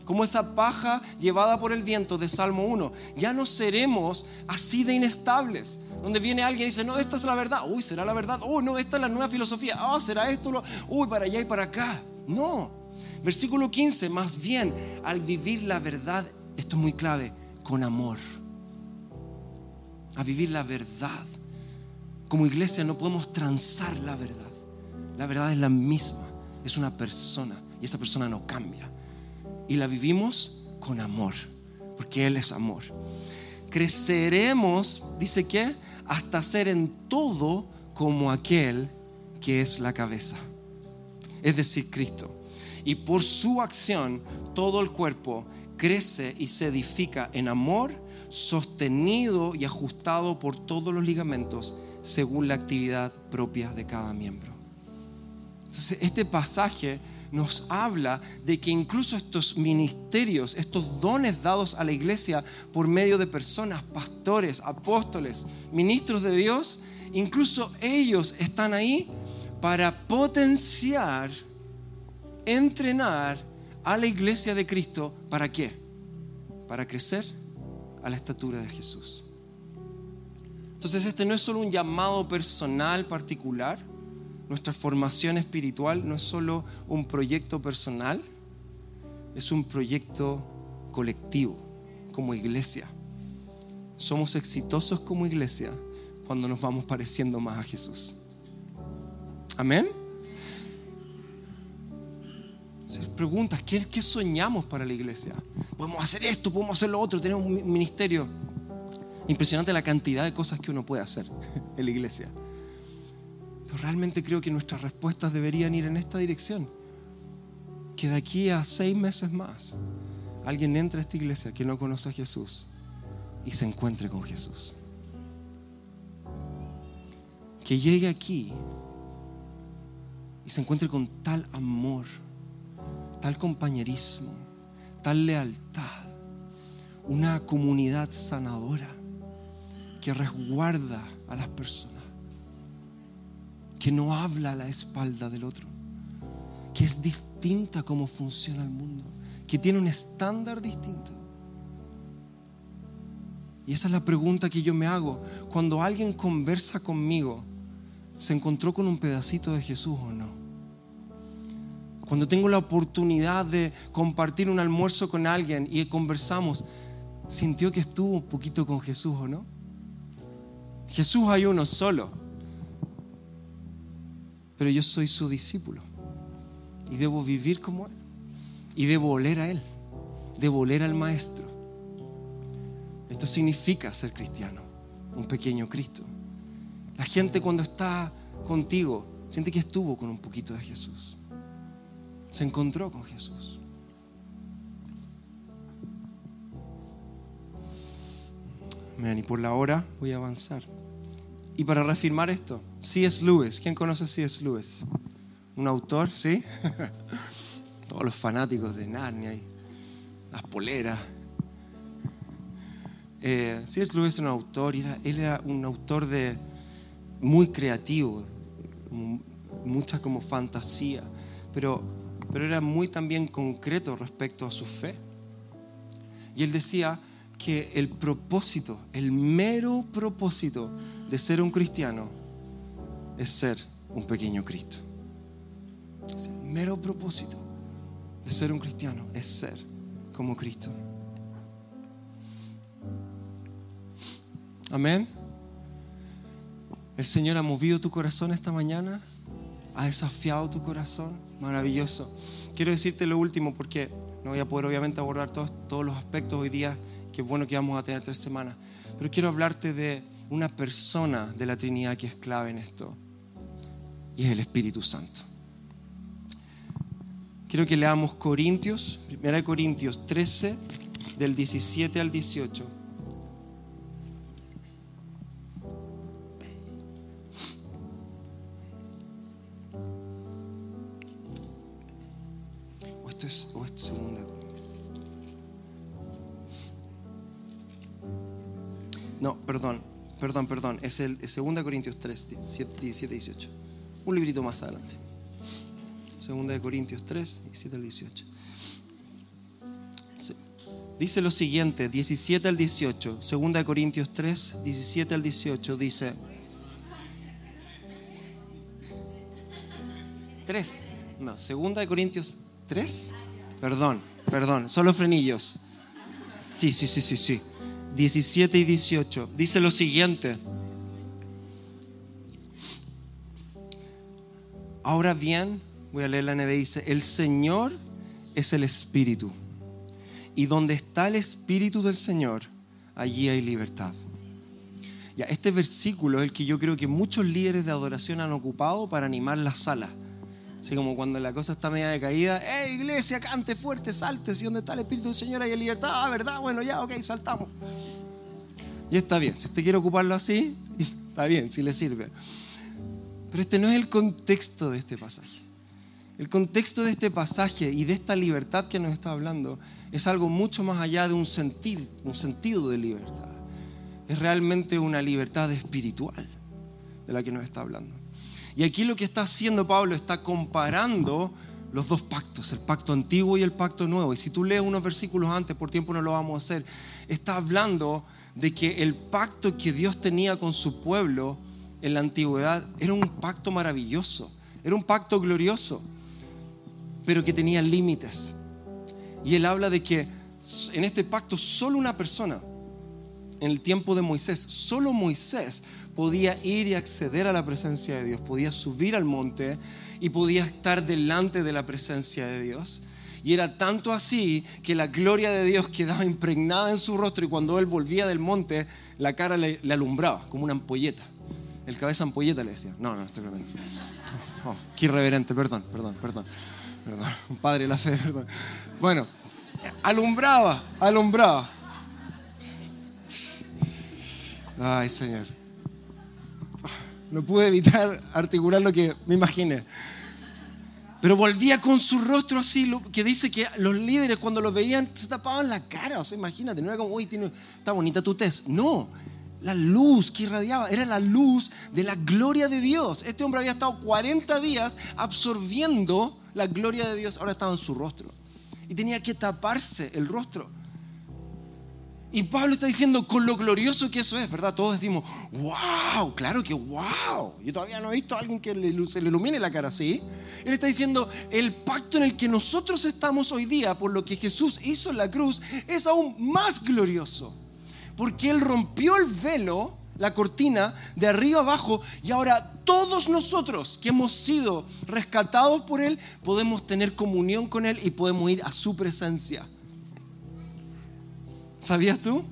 Como esa paja llevada por el viento de Salmo 1. Ya no seremos así de inestables, donde viene alguien y dice, no, esta es la verdad, uy, será la verdad, uy, no, esta es la nueva filosofía, ah, será esto, uy, para allá y para acá. No, versículo 15, más bien, al vivir la verdad, esto es muy clave, con amor. A vivir la verdad. Como iglesia no podemos transar la verdad. La verdad es la misma, es una persona y esa persona no cambia. Y la vivimos con amor, porque Él es amor. Creceremos, dice que, hasta ser en todo como aquel que es la cabeza, es decir, Cristo. Y por su acción, todo el cuerpo crece y se edifica en amor, sostenido y ajustado por todos los ligamentos según la actividad propia de cada miembro. Entonces, este pasaje nos habla de que incluso estos ministerios, estos dones dados a la iglesia por medio de personas, pastores, apóstoles, ministros de Dios, incluso ellos están ahí para potenciar, entrenar a la iglesia de Cristo. ¿Para qué? Para crecer a la estatura de Jesús. Entonces este no es solo un llamado personal particular, nuestra formación espiritual no es solo un proyecto personal, es un proyecto colectivo, como iglesia. Somos exitosos como iglesia cuando nos vamos pareciendo más a Jesús. Amén. Preguntas, ¿qué, ¿qué soñamos para la iglesia? Podemos hacer esto, podemos hacer lo otro, tenemos un ministerio. Impresionante la cantidad de cosas que uno puede hacer en la iglesia realmente creo que nuestras respuestas deberían ir en esta dirección. Que de aquí a seis meses más alguien entre a esta iglesia que no conoce a Jesús y se encuentre con Jesús. Que llegue aquí y se encuentre con tal amor, tal compañerismo, tal lealtad, una comunidad sanadora que resguarda a las personas que no habla a la espalda del otro, que es distinta como funciona el mundo, que tiene un estándar distinto. Y esa es la pregunta que yo me hago. Cuando alguien conversa conmigo, ¿se encontró con un pedacito de Jesús o no? Cuando tengo la oportunidad de compartir un almuerzo con alguien y conversamos, ¿sintió que estuvo un poquito con Jesús o no? Jesús hay uno solo pero yo soy su discípulo y debo vivir como Él y debo oler a Él, debo oler al Maestro. Esto significa ser cristiano, un pequeño Cristo. La gente cuando está contigo siente que estuvo con un poquito de Jesús, se encontró con Jesús. Amén. Y por la hora voy a avanzar. Y para reafirmar esto, C.S. Lewis, ¿quién conoce C.S. Lewis? Un autor, ¿sí? Todos los fanáticos de Narnia y las poleras. Eh, C.S. Lewis es un autor, y él era un autor de, muy creativo, mucha como fantasía, pero, pero era muy también concreto respecto a su fe. Y él decía que el propósito, el mero propósito de ser un cristiano es ser un pequeño Cristo. el mero propósito de ser un cristiano es ser como Cristo. Amén. El Señor ha movido tu corazón esta mañana, ha desafiado tu corazón. Maravilloso. Quiero decirte lo último porque no voy a poder obviamente abordar todos, todos los aspectos hoy día, que es bueno que vamos a tener tres semanas. Pero quiero hablarte de una persona de la Trinidad que es clave en esto. Y es el Espíritu Santo. Quiero que leamos Corintios, 1 Corintios 13, del 17 al 18. Es el 2 Corintios 3, 17, 18. Un librito más adelante. 2 Corintios 3, 17 al 18. Dice lo siguiente, 17 al 18. 2 Corintios 3, 17 al 18 dice... 3. No, 2 Corintios 3. Perdón, perdón, solo frenillos. Sí, sí, sí, sí, sí. 17 y 18. Dice lo siguiente. Ahora bien, voy a leer la NB, dice, el Señor es el Espíritu. Y donde está el Espíritu del Señor, allí hay libertad. Ya, este versículo es el que yo creo que muchos líderes de adoración han ocupado para animar la sala. Así como cuando la cosa está media decaída, ¡eh, iglesia, cante fuerte, salte! Si donde está el Espíritu del Señor hay libertad, ah, ¿verdad? Bueno, ya, ok, saltamos. Y está bien, si usted quiere ocuparlo así, está bien, si le sirve. Pero este no es el contexto de este pasaje. El contexto de este pasaje y de esta libertad que nos está hablando es algo mucho más allá de un sentido, un sentido de libertad. Es realmente una libertad espiritual de la que nos está hablando. Y aquí lo que está haciendo Pablo está comparando los dos pactos, el pacto antiguo y el pacto nuevo. Y si tú lees unos versículos antes, por tiempo no lo vamos a hacer, está hablando de que el pacto que Dios tenía con su pueblo en la antigüedad era un pacto maravilloso, era un pacto glorioso, pero que tenía límites. Y él habla de que en este pacto solo una persona, en el tiempo de Moisés, solo Moisés podía ir y acceder a la presencia de Dios, podía subir al monte y podía estar delante de la presencia de Dios. Y era tanto así que la gloria de Dios quedaba impregnada en su rostro y cuando él volvía del monte, la cara le, alumbraba como una ampolleta. El cabeza ampolleta le decía. No, no, estoy bromeando. Oh, qué irreverente, perdón, perdón, perdón. Perdón, un padre de la fe, perdón. Bueno, alumbraba, alumbraba. Ay, Señor. No pude evitar articular lo que me imaginé. Pero volvía con su rostro así, que dice que los líderes cuando lo veían se tapaban la cara. O sea, imagínate, no era como, uy, está bonita tu test. No, la luz que irradiaba era la luz de la gloria de Dios. Este hombre había estado 40 días absorbiendo la gloria de Dios, ahora estaba en su rostro. Y tenía que taparse el rostro. Y Pablo está diciendo con lo glorioso que eso es, ¿verdad? Todos decimos, wow, claro que wow. Yo todavía no he visto a alguien que se le ilumine la cara así. Él está diciendo, el pacto en el que nosotros estamos hoy día, por lo que Jesús hizo en la cruz, es aún más glorioso porque Él rompió el velo, la cortina, de arriba abajo, y ahora todos nosotros que hemos sido rescatados por Él, podemos tener comunión con Él y podemos ir a su presencia. ¿Sabías tú?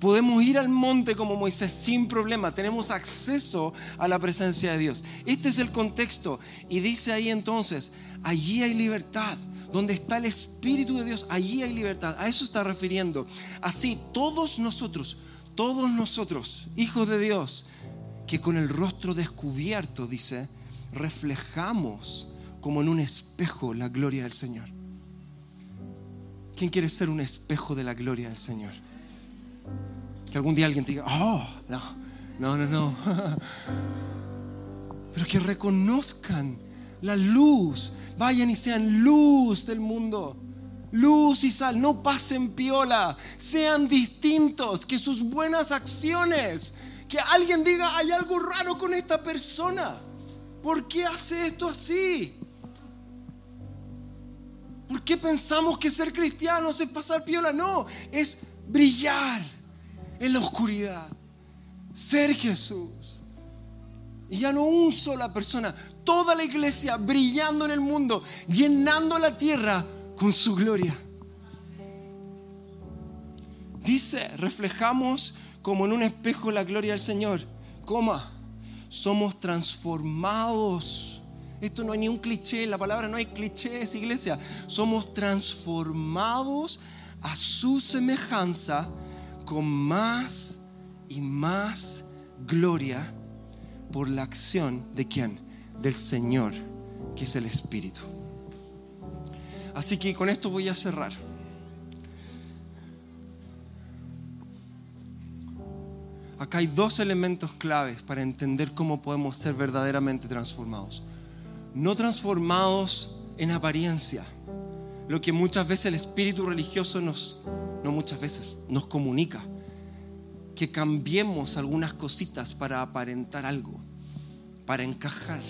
Podemos ir al monte como Moisés sin problema. Tenemos acceso a la presencia de Dios. Este es el contexto. Y dice ahí entonces, allí hay libertad. Donde está el Espíritu de Dios, allí hay libertad. A eso está refiriendo. Así, todos nosotros, todos nosotros, hijos de Dios, que con el rostro descubierto, dice, reflejamos como en un espejo la gloria del Señor. ¿Quién quiere ser un espejo de la gloria del Señor? Que algún día alguien te diga, oh, no, no, no, no. Pero que reconozcan la luz. Vayan y sean luz del mundo. luz y sal, no pasen piola, sean distintos, que sus buenas acciones, que alguien diga, hay algo raro con esta persona, ¿por qué hace esto así? ¿Por qué pensamos que ser cristianos es pasar piola? No, es brillar en la oscuridad, ser Jesús. Y ya no una sola persona, toda la iglesia brillando en el mundo, llenando la tierra con su gloria. Dice, reflejamos como en un espejo la gloria del Señor. Coma, somos transformados. Esto no hay ni un cliché, la palabra no hay clichés, iglesia. Somos transformados a su semejanza con más y más gloria por la acción de quién? Del Señor, que es el Espíritu. Así que con esto voy a cerrar. Acá hay dos elementos claves para entender cómo podemos ser verdaderamente transformados. No transformados en apariencia, lo que muchas veces el espíritu religioso nos, no muchas veces, nos comunica. Que cambiemos algunas cositas para aparentar algo, para encajar.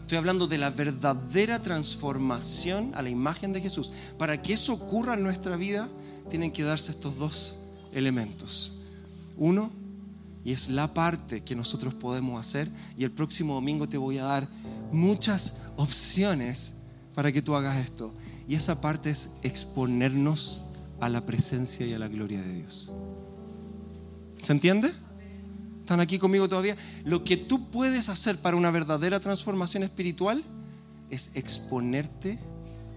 Estoy hablando de la verdadera transformación a la imagen de Jesús. Para que eso ocurra en nuestra vida, tienen que darse estos dos elementos. Uno, y es la parte que nosotros podemos hacer, y el próximo domingo te voy a dar muchas opciones para que tú hagas esto. Y esa parte es exponernos a la presencia y a la gloria de Dios. ¿Se entiende? ¿Están aquí conmigo todavía? Lo que tú puedes hacer para una verdadera transformación espiritual es exponerte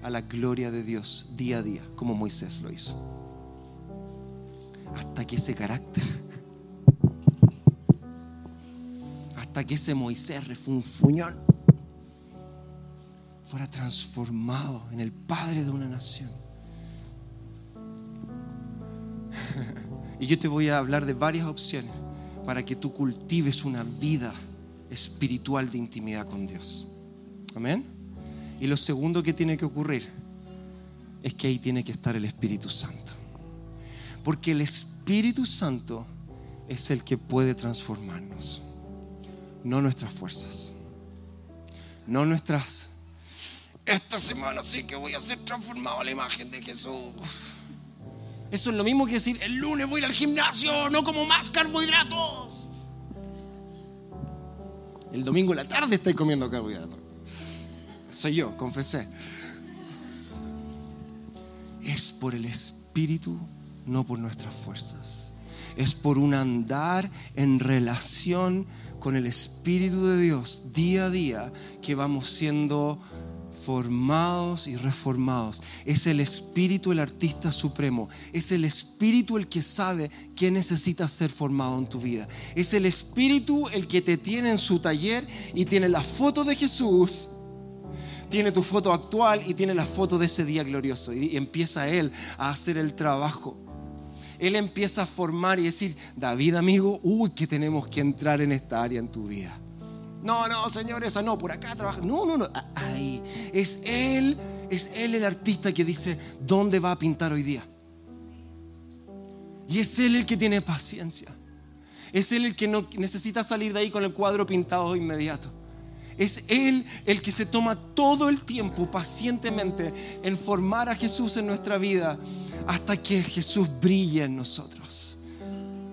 a la gloria de Dios día a día, como Moisés lo hizo. Hasta que ese carácter, hasta que ese Moisés refunfuñón fuera transformado en el Padre de una nación. y yo te voy a hablar de varias opciones para que tú cultives una vida espiritual de intimidad con Dios. Amén. Y lo segundo que tiene que ocurrir es que ahí tiene que estar el Espíritu Santo. Porque el Espíritu Santo es el que puede transformarnos, no nuestras fuerzas, no nuestras... Esta semana sí que voy a ser transformado a la imagen de Jesús. Eso es lo mismo que decir, el lunes voy a ir al gimnasio, no como más carbohidratos. El domingo en la tarde estoy comiendo carbohidratos. Soy yo, confesé. Es por el Espíritu, no por nuestras fuerzas. Es por un andar en relación con el Espíritu de Dios día a día que vamos siendo formados y reformados. Es el Espíritu el artista supremo. Es el Espíritu el que sabe qué necesita ser formado en tu vida. Es el Espíritu el que te tiene en su taller y tiene la foto de Jesús. Tiene tu foto actual y tiene la foto de ese día glorioso. Y empieza Él a hacer el trabajo. Él empieza a formar y decir, David amigo, uy, que tenemos que entrar en esta área en tu vida. No, no, Señor, esa no, por acá trabaja. No, no, no, ahí. Es Él, es Él el artista que dice dónde va a pintar hoy día. Y es Él el que tiene paciencia. Es Él el que no necesita salir de ahí con el cuadro pintado inmediato. Es Él el que se toma todo el tiempo pacientemente en formar a Jesús en nuestra vida hasta que Jesús brille en nosotros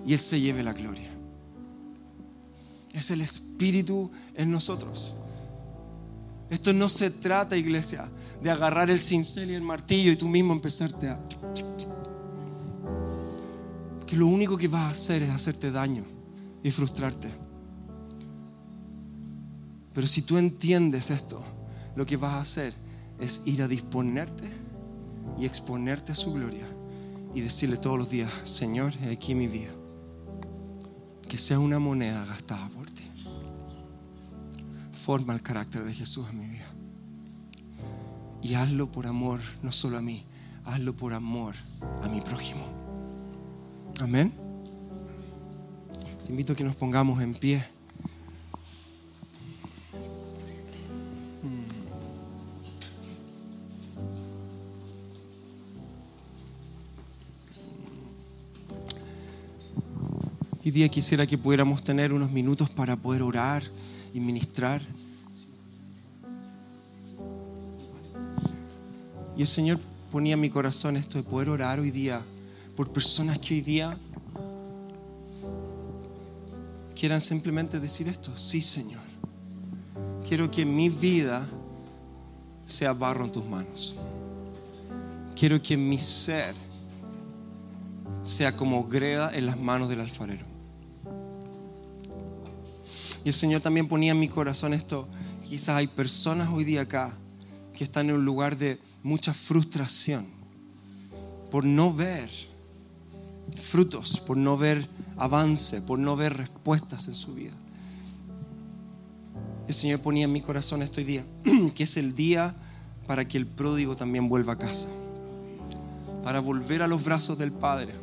y Él se lleve la gloria es el Espíritu en nosotros. Esto no se trata, iglesia, de agarrar el cincel y el martillo y tú mismo empezarte a... Que lo único que vas a hacer es hacerte daño y frustrarte. Pero si tú entiendes esto, lo que vas a hacer es ir a disponerte y exponerte a su gloria y decirle todos los días, Señor, aquí mi vida. Que sea una moneda gastada por forma el carácter de Jesús en mi vida. Y hazlo por amor, no solo a mí, hazlo por amor a mi prójimo. Amén. Te invito a que nos pongamos en pie. Hoy día quisiera que pudiéramos tener unos minutos para poder orar y ministrar. Y el Señor ponía en mi corazón esto de poder orar hoy día por personas que hoy día quieran simplemente decir esto, sí Señor, quiero que mi vida sea barro en tus manos. Quiero que mi ser sea como greda en las manos del alfarero. Y el Señor también ponía en mi corazón esto, quizás hay personas hoy día acá que están en un lugar de mucha frustración por no ver frutos, por no ver avance, por no ver respuestas en su vida. El Señor ponía en mi corazón este día, que es el día para que el pródigo también vuelva a casa, para volver a los brazos del Padre.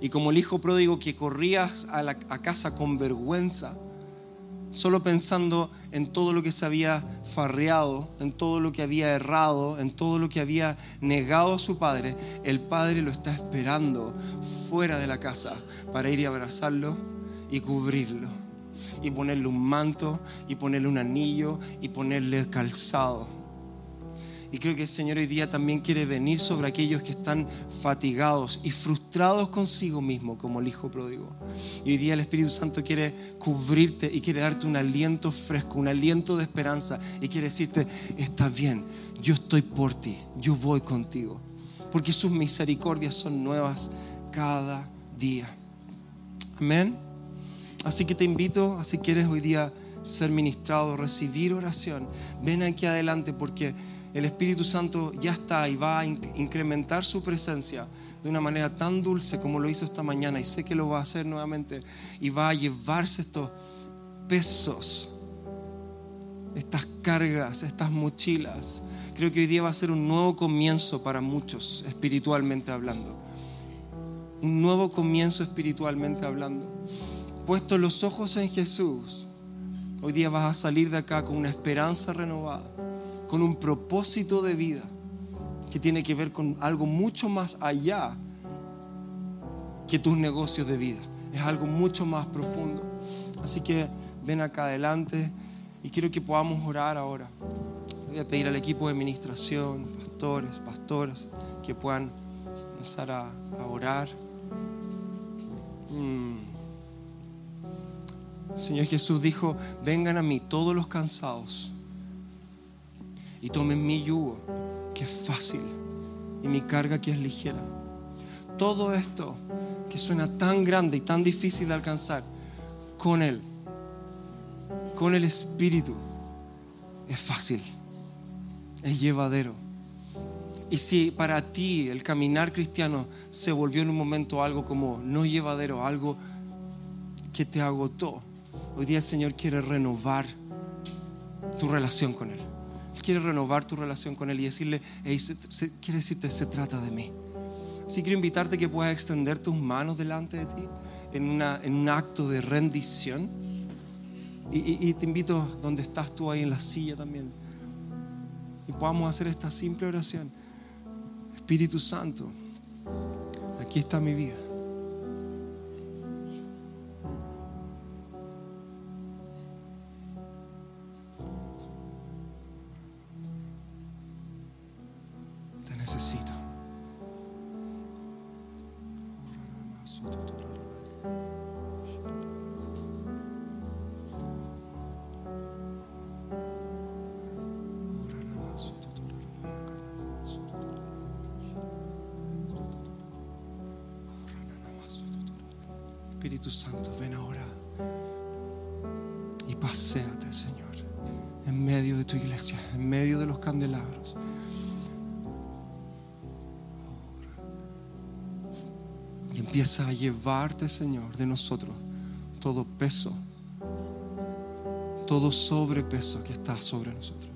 Y como el hijo pródigo que corría a, casa con vergüenza, solo pensando en todo lo que se había farreado, en todo lo que había errado, en todo lo que había negado a su padre, el padre lo está esperando fuera de la casa para ir y abrazarlo y cubrirlo, y ponerle un manto, y ponerle un anillo, y ponerle calzado y creo que el Señor hoy día también quiere venir sobre aquellos que están fatigados y frustrados consigo mismo, como el Hijo pródigo. Y hoy día el Espíritu Santo quiere cubrirte y quiere darte un aliento fresco, un aliento de esperanza y quiere decirte, está bien, yo estoy por ti, yo voy contigo. Porque sus misericordias son nuevas cada día. Amén. Así que te invito, si quieres hoy día ser ministrado, recibir oración, ven aquí adelante porque el Espíritu Santo ya está y va a incrementar su presencia de una manera tan dulce como lo hizo esta mañana y sé que lo va a hacer nuevamente y va a llevarse estos pesos, estas cargas, estas mochilas. Creo que hoy día va a ser un nuevo comienzo para muchos espiritualmente hablando. Un nuevo comienzo espiritualmente hablando. Puesto los ojos en Jesús, hoy día vas a salir de acá con una esperanza renovada con un propósito de vida que tiene que ver con algo mucho más allá que tus negocios de vida. Es algo mucho más profundo. Así que ven acá adelante y quiero que podamos orar ahora. Voy a pedir al equipo de administración, pastores, pastoras, que puedan empezar a, orar. Mm. Señor Jesús dijo, vengan a mí todos los cansados y tomen mi yugo, que es fácil, y mi carga que es ligera. Todo esto que suena tan grande y tan difícil de alcanzar, con Él, con el Espíritu, es fácil, es llevadero. Y si para ti el caminar cristiano se volvió en un momento algo como no llevadero, algo que te agotó, hoy día el Señor quiere renovar tu relación con Él quiere renovar tu relación con Él y decirle, quiere decirte, se trata de mí. Así quiero invitarte que puedas extender tus manos delante de ti en, una, en un acto de rendición. Y, y te invito donde estás tú ahí en la silla también. Y podamos hacer esta simple oración. Espíritu Santo, aquí está mi vida. Llevarte, Señor, de nosotros todo peso, todo sobrepeso que está sobre nosotros.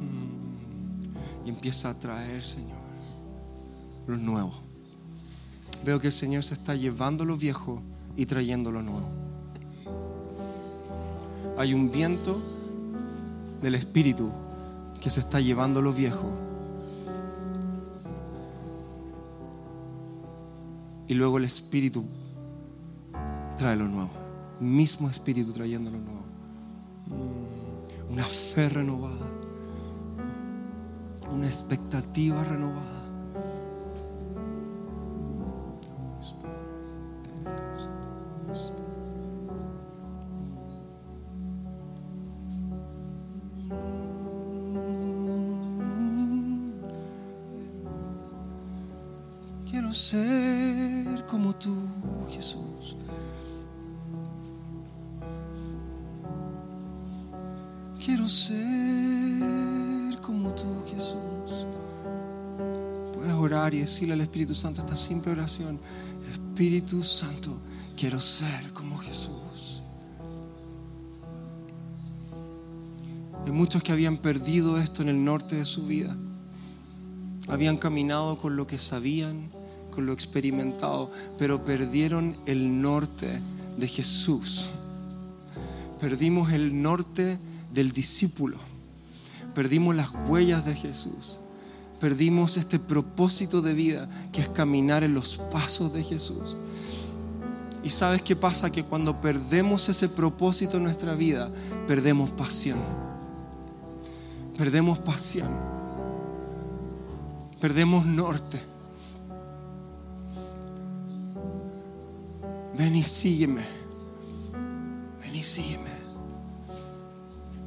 Mm. Y empieza a traer, Señor, lo nuevo veo que el Señor se está llevando lo viejo y trayendo lo nuevo. Hay un viento del Espíritu que se está llevando lo viejo y luego el Espíritu trae lo nuevo. Mismo Espíritu trayendo lo nuevo. Mm, Una fe renovada. Una expectativa renovada. Decirle al Espíritu Santo esta simple oración. Espíritu Santo, quiero ser como Jesús. Hay muchos que habían perdido esto en el norte de su vida. Habían caminado con lo que sabían, con lo experimentado, pero perdieron el norte de Jesús. Perdimos el norte del discípulo. Perdimos las huellas de Jesús. Perdimos este propósito de vida que es caminar en los pasos de Jesús. Y sabes qué pasa? Que cuando perdemos ese propósito en nuestra vida, perdemos pasión. Perdemos pasión. Perdemos norte. Ven y sígueme. Ven y sígueme.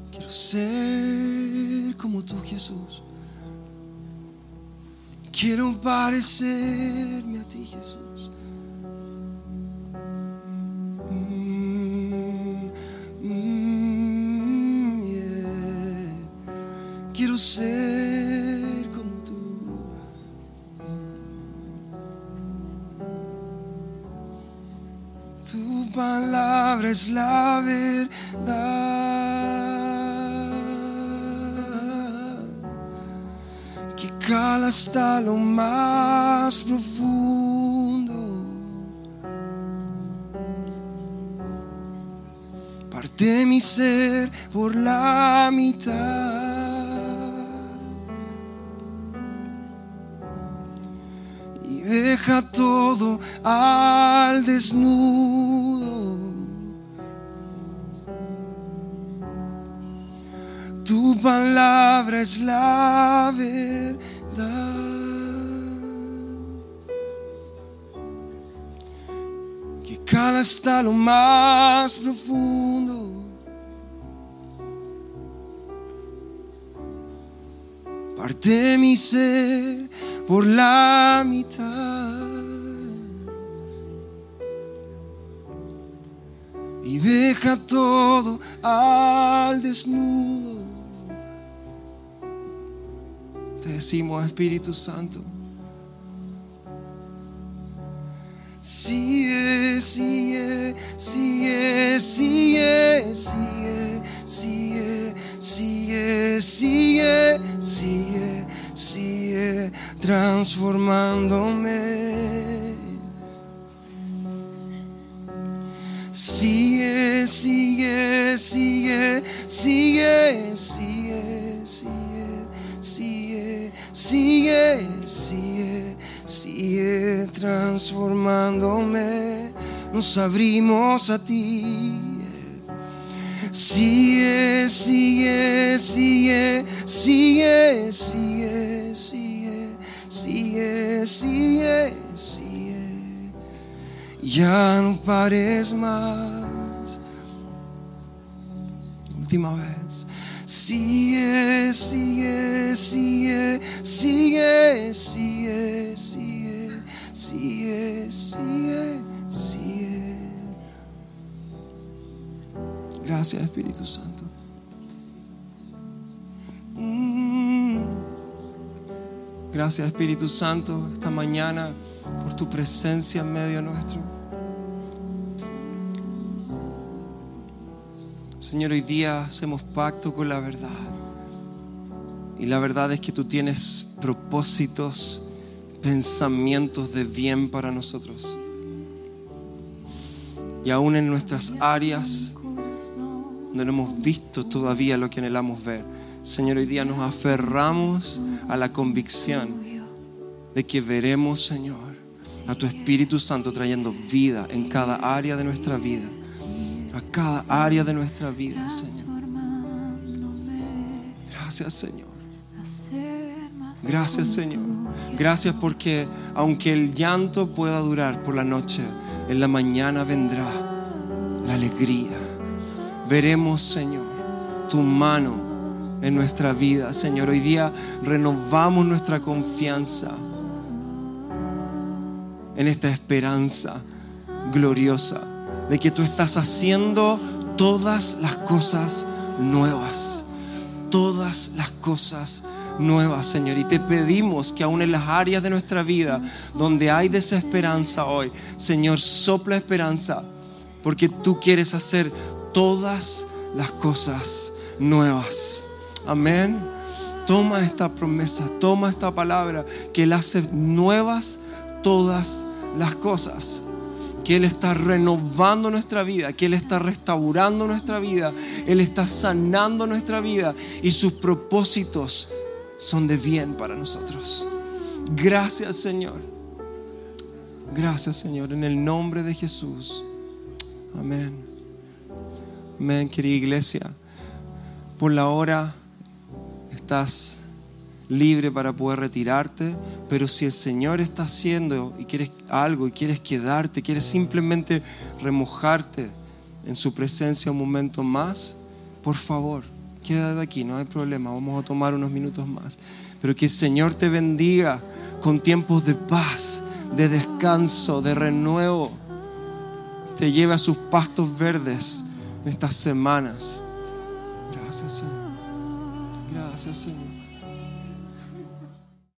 Quiero ser como tú, Jesús. Quiero parecerme a ti, Jesús. Mm, mm. Quiero ser como tú. Tu palabra es la verdad hasta lo más profundo. Parte mi ser por la mitad y deja todo al desnudo. Tu palabra es la verdad. Hasta lo más profundo. Parte mi ser por la mitad. Y deja todo al desnudo. Te decimos, Espíritu Santo. Sigue, sigue, sigue transformándome. Sigue, sigue, sigue, sigue, sigue, sigue, sigue, sigue, sigue, sigue transformándome. Nos abrimos a ti. Sigue, sigue, sigue, sigue, sigue, sigue, sigue, sigue, sigue. Ya no pares más. Última vez. Sigue, sigue, sigue, sigue, sigue, sigue, sigue, sigue, Gracias Espíritu Santo. Mm. Gracias Espíritu Santo esta mañana por tu presencia en medio nuestro. Señor, hoy día hacemos pacto con la verdad. Y la verdad es que tú tienes propósitos, pensamientos de bien para nosotros. Y aún en nuestras áreas no hemos visto todavía lo que anhelamos ver. Señor, hoy día nos aferramos a la convicción de que veremos, Señor, a tu Espíritu Santo trayendo vida en cada área de nuestra vida. A cada área de nuestra vida, Señor. Gracias, Señor. Gracias, Señor. Gracias porque aunque el llanto pueda durar por la noche, en la mañana vendrá la alegría. Veremos, Señor, tu mano en nuestra vida. Señor, hoy día renovamos nuestra confianza en esta esperanza gloriosa de que tú estás haciendo todas las cosas nuevas. Todas las cosas nuevas, Señor. Y te pedimos que aún en las áreas de nuestra vida donde hay desesperanza hoy, Señor, sopla esperanza, porque tú quieres hacer todas las cosas nuevas. Amén. Toma esta promesa, toma esta palabra, que Él hace nuevas todas las cosas. Que Él está renovando nuestra vida, que Él está restaurando nuestra vida, Él está sanando nuestra vida y sus propósitos son de bien para nosotros. Gracias Señor. Gracias Señor, en el nombre de Jesús. Amén. Amén, querida iglesia. Por la hora estás libre para poder retirarte, pero si el Señor está haciendo y quieres algo y quieres quedarte, quieres simplemente remojarte en su presencia un momento más, por favor, quédate aquí, no hay problema, vamos a tomar unos minutos más. Pero que el Señor te bendiga con tiempos de paz, de descanso, de renuevo. Te lleve a sus pastos verdes en estas semanas. Gracias, Señor. Gracias, Señor.